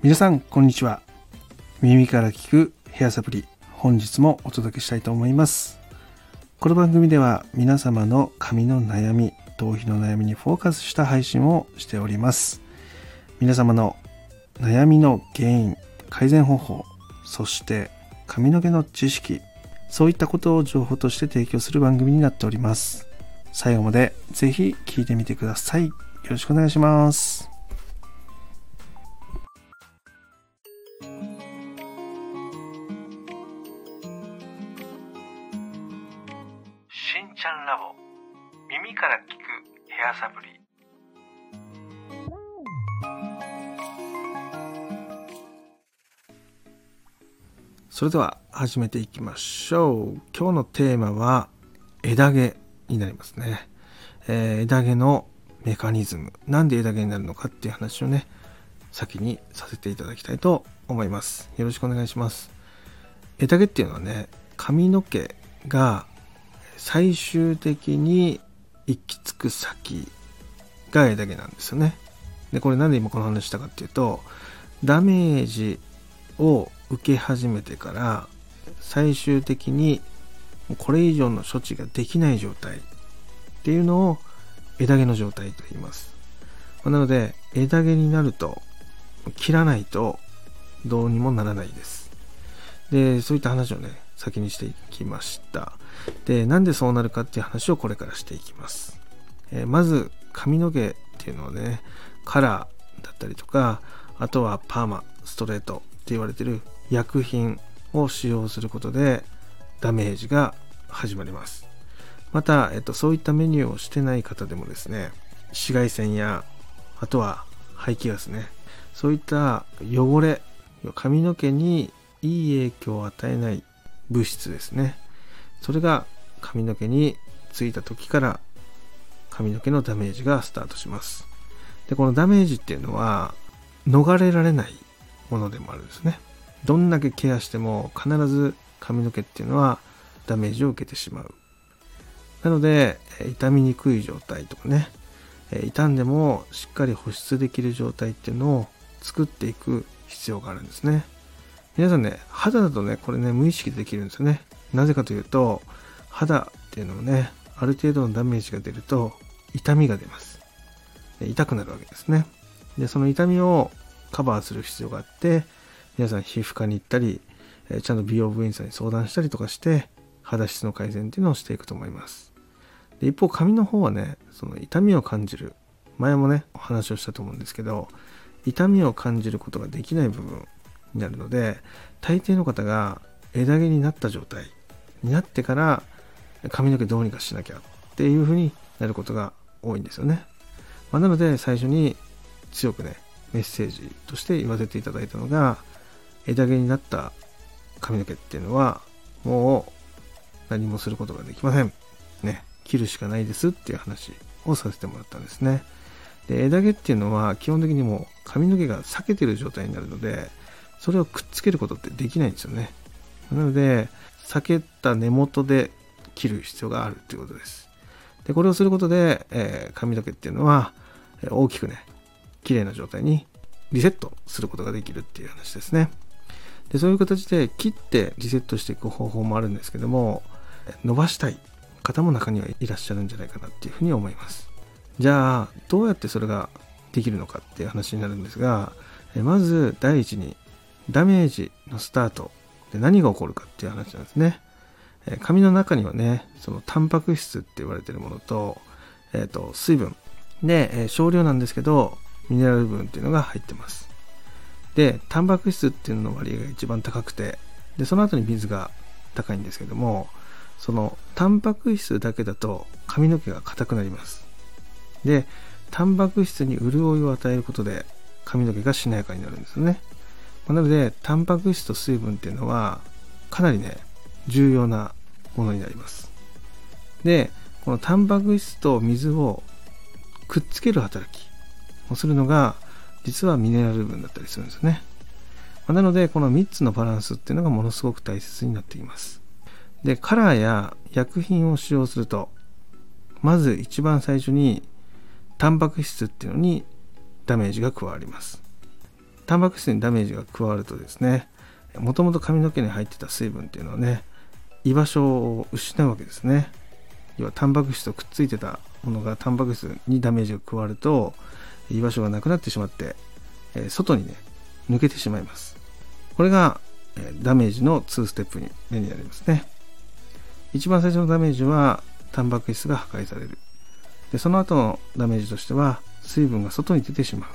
皆さんこんにちは。耳から聞くヘアサプリ本日もお届けしたいと思います。この番組では皆様の髪の悩み頭皮の悩みにフォーカスした配信をしております。皆様の悩みの原因改善方法そして髪の毛の知識そういったことを情報として提供する番組になっております。最後までぜひ聞いてみてください。よろしくお願いします。聞くヘアサプリ。それでは始めていきましょう。今日のテーマは枝毛になりますね、えー枝毛のメカニズム。なんで枝毛になるのかっていう話をね先にさせていただきたいと思います。よろしくお願いします。枝毛っていうのはね髪の毛が最終的に行き着く先が枝毛なんですよね。でこれなんで今この話したかっていうとダメージを受け始めてから最終的にこれ以上の処置ができない状態っていうのを枝毛の状態と言います。なので枝毛になると切らないとどうにもならないです。でそういった話をね先にしていきました。でなんでそうなるかっていう話をこれからしていきます、えーまず髪の毛っていうのはねカラーだったりとかあとはパーマストレートって言われてる薬品を使用することでダメージが始まります。また、えっと、そういったメニューをしてない方でもですね紫外線やあとは排気ガスねそういった汚れ髪の毛にいい影響を与えない物質ですね。それが髪の毛についた時から髪の毛のダメージがスタートします。でこのダメージっていうのは逃れられないものでもあるんですね。どんだけケアしても必ず髪の毛っていうのはダメージを受けてしまう。なのでえー傷みにくい状態とかねえ傷んでもしっかり保湿できる状態っていうのを作っていく必要があるんですね。皆さんね肌だとねこれね無意識でできるんですよね。なぜかというと肌っていうのもねある程度のダメージが出ると痛みが出ます。痛くなるわけですね。でその痛みをカバーする必要があって皆さん皮膚科に行ったりちゃんと美容部員さんに相談したりとかして肌質の改善っていうのをしていくと思います。で一方髪の方はねその痛みを感じる前もねお話をしたと思うんですけど痛みを感じることができない部分になるので大抵の方が枝毛になった状態になってから髪の毛どうにかしなきゃっていう風になることが多いんですよね、まあなので最初に強くねメッセージとして言わせていただいたのが枝毛になった髪の毛っていうのはもう何もすることができません。ね切るしかないですっていう話をさせてもらったんですね。で枝毛っていうのは基本的にもう髪の毛が裂けてる状態になるのでそれをくっつけることってできないんですよね。なので裂けた根元で切る必要があるっていうことです。でこれをすることで、えー髪の毛っていうのはえ大きくね綺麗な状態にリセットすることができるっていう話ですね。でそういう形で切ってリセットしていく方法もあるんですけども伸ばしたい方も中にはいらっしゃるんじゃないかなっていうふうに思います。じゃあどうやってそれができるのかっていう話になるんですがえまず第一にダメージのスタートで何が起こるかっていう話なんですね。えー髪の中にはねそのタンパク質って言われてるものと,、えーと水分。で、えー少量なんですけどミネラル分っていうのが入ってます。でタンパク質っていうのの割合が一番高くてでその後に水が高いんですけどもそのタンパク質だけだと髪の毛が硬くなります。でタンパク質に潤いを与えることで髪の毛がしなやかになるんですよね。まなのでタンパク質と水分っていうのはかなりね重要なものになります。でこのタンパク質と水をくっつける働きをするのが実はミネラル分だったりするんですね。まなのでこの3つのバランスっていうのがものすごく大切になっています。でカラーや薬品を使用するとまず一番最初にタンパク質っていうのにダメージが加わります。タンパク質にダメージが加わるとですねもともと髪の毛に入ってた水分っていうのはね居場所を失うわけですね。要はタンパク質とくっついてたものがタンパク質にダメージが加わると居場所がなくなってしまって、え外にね抜けてしまいます。これが、えダメージの2ステップに目になりますね。一番最初のダメージはタンパク質が破壊される。でその後のダメージとしては水分が外に出てしまう。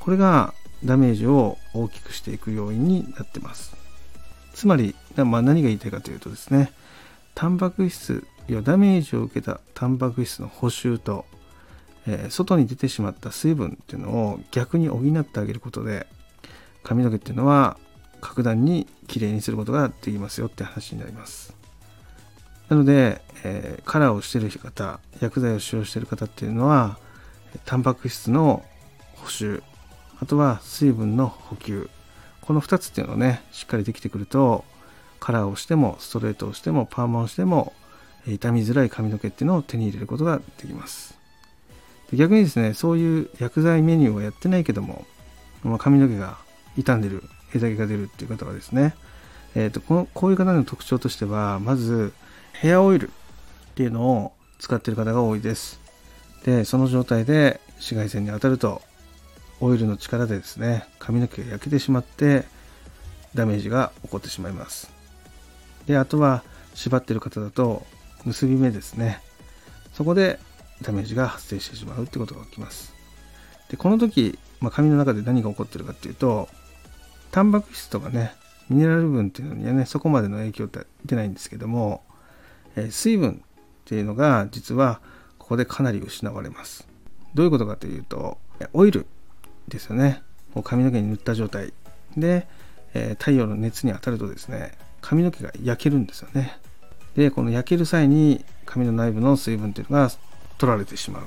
これがダメージを大きくしていく要因になってます。つまり、まあ、何が言いたいかというとですねタンパク質要はダメージを受けたタンパク質の補修と、えー、外に出てしまった水分っていうのを逆に補ってあげることで髪の毛っていうのは格段にきれいにすることができますよって話になります。なので、えー、カラーをしてる方薬剤を使用している方っていうのはタンパク質の補修あとは水分の補給。この2つっていうのをねしっかりできてくるとカラーをしてもストレートをしてもパーマをしても傷みづらい髪の毛っていうのを手に入れることができます。逆にですねそういう薬剤メニューをやってないけども、まあ、髪の毛が傷んでる枝毛が出るっていう方はですね、えーと、このこういう方の特徴としてはまずヘアオイルっていうのを使ってる方が多いです。でその状態で紫外線に当たるとオイルの力でですね髪の毛が焼けてしまってダメージが起こってしまいます。であとは縛ってる方だと結び目ですね。そこでダメージが発生してしまうってことが起きます。でこの時、まあ、髪の中で何が起こってるかっていうとタンパク質とかねミネラル分っていうのにはねそこまでの影響って出ないんですけども、え、水分っていうのが実はここでかなり失われます。どういうことかというとオイル。ですよね。もう髪の毛に塗った状態。で、えー、太陽の熱に当たるとですね髪の毛が焼けるんですよね。でこの焼ける際に髪の内部の水分っていうのが取られてしまうっ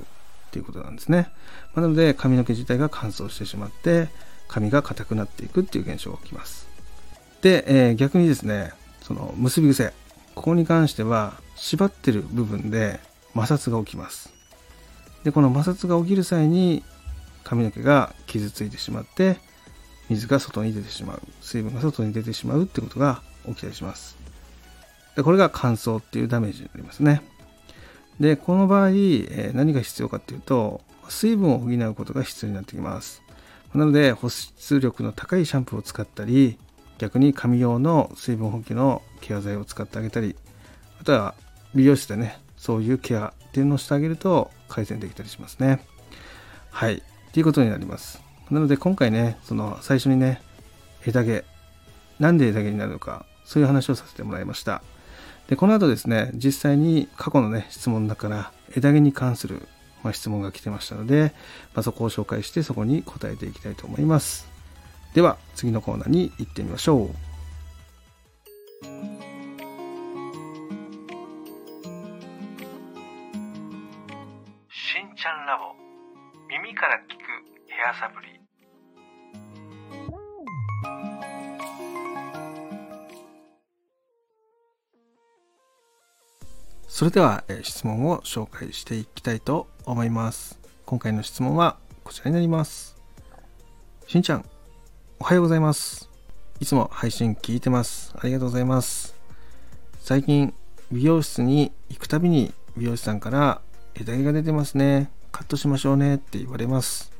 ていうことなんですね、まあ、なので髪の毛自体が乾燥してしまって髪が硬くなっていくっていう現象が起きます。で、えー、逆にですねその結び癖。ここに関しては縛ってる部分で摩擦が起きます。でこの摩擦が起きる際に髪の毛が傷ついてしまって水が外に出てしまう。水分が外に出てしまうってことが起きたりします。でこれが乾燥っていうダメージになりますね。でこの場合、え何が必要かっていうと水分を補うことが必要になってきます。なので保湿力の高いシャンプーを使ったり逆に髪用の水分補給のケア剤を使ってあげたりあとは美容室でねそういうケアっていうのをしてあげると改善できたりしますね。はい。っていうことになります。なので今回ね、その最初にね、枝毛、なんで枝毛になるのか、そういう話をさせてもらいました。で、この後ですね、実際に過去のね、質問の中から枝毛に関する、まあ、質問が来てましたので、まあ、そこを紹介してそこに答えていきたいと思います。では、次のコーナーに行ってみましょう。しんちゃんラボ耳から聞ヘアサプリ。それでは、え質問を紹介していきたいと思います。今回の質問はこちらになります。しんちゃんおはようございます。いつも配信聞いてます。ありがとうございます。最近美容室に行くたびに美容師さんから枝毛が出てますね。カットしましょうねって言われます。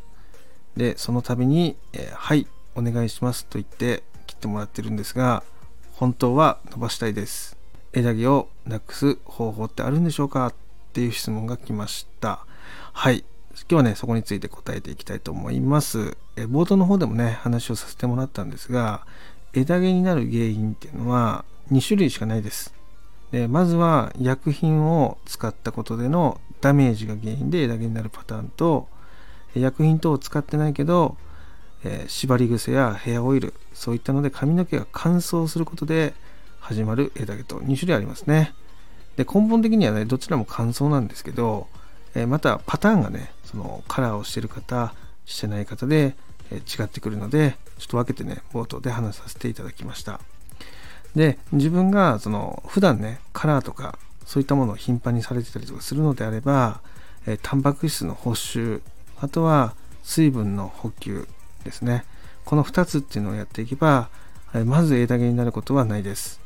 で、その度に、えー、はい、お願いしますと言って切ってもらってるんですが、本当は伸ばしたいです。枝毛をなくす方法ってあるんでしょうか？っていう質問が来ました。はい。今日はね、そこについて答えていきたいと思います。え冒頭の方でもね、話をさせてもらったんですが、枝毛になる原因っていうのは2種類しかないです。でまずは薬品を使ったことでのダメージが原因で枝毛になるパターンと薬品等を使ってないけど、えー、縛り癖やヘアオイルそういったので髪の毛が乾燥することで始まる枝毛と2種類ありますね。で根本的にはねどちらも乾燥なんですけど、えー、またパターンがねそのカラーをしてる方してない方で、えー、違ってくるのでちょっと分けてね冒頭で話させていただきました。で自分がその普段ねカラーとかそういったものを頻繁にされてたりとかするのであれば、えタンパク質の補修あとは水分の補給ですね。この2つっていうのをやっていけばまず枝毛になることはないです。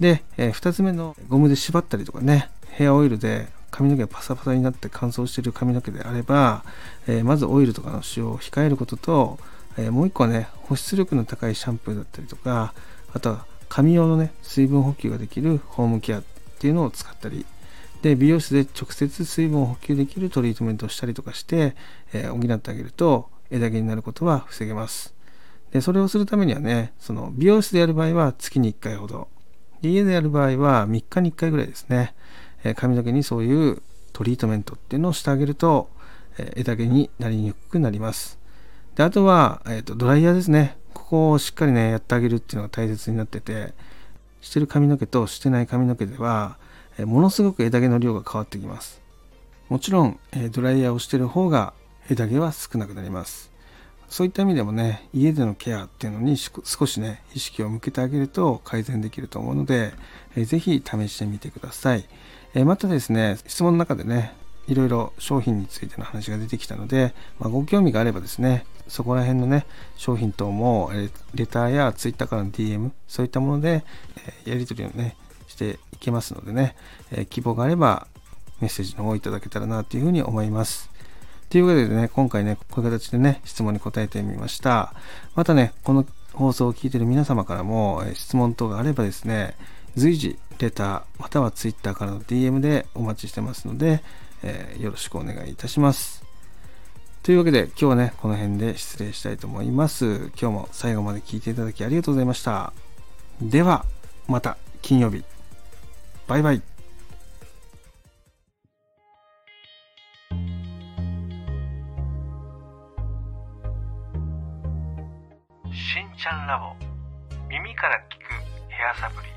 で、え、2つ目のゴムで縛ったりとかねヘアオイルで髪の毛がパサパサになって乾燥している髪の毛であれば、え、まずオイルとかの使用を控えることと、え、もう一個はね保湿力の高いシャンプーだったりとかあとは髪用のね水分補給ができるホームケアっていうのを使ったりで美容室で直接水分を補給できるトリートメントをしたりとかして、えー、補ってあげると枝毛になることは防げます。でそれをするためにはねその美容室でやる場合は月に1回ほど。家でやる場合は3日に1回ぐらいですね、えー、髪の毛にそういうトリートメントっていうのをしてあげると、えー、枝毛になりにくくなります。であとは、えーと、ドライヤーですね。ここをしっかりねやってあげるっていうのが大切になっててしてる髪の毛としてない髪の毛では、え、ものすごく枝毛の量が変わってきます。もちろん、え、ドライヤーをしてる方が枝毛は少なくなります。そういった意味でもね家でのケアっていうのに少しね意識を向けてあげると改善できると思うので、えー、ぜひ試してみてください、え、またですね質問の中でねいろいろ商品についての話が出てきたので、まあ、ご興味があればですねそこら辺のね商品等もレターや Twitter からの DM そういったもので、え、やり取りをねしていけますのでね、えー、希望があればメッセージの方をいただけたらなというふうに思いますというわけでね、今回ね、こういう形でね、質問に答えてみました。またね、この放送を聞いている皆様からも、え質問等があればですね、随時、レター、または Twitter からの DM でお待ちしてますので、えー、よろしくお願いいたします。というわけで、今日はね、この辺で失礼したいと思います。今日も最後まで聞いていただきありがとうございました。では、また金曜日。バイバイ。ちゃんラボ耳から聞くヘアサプリ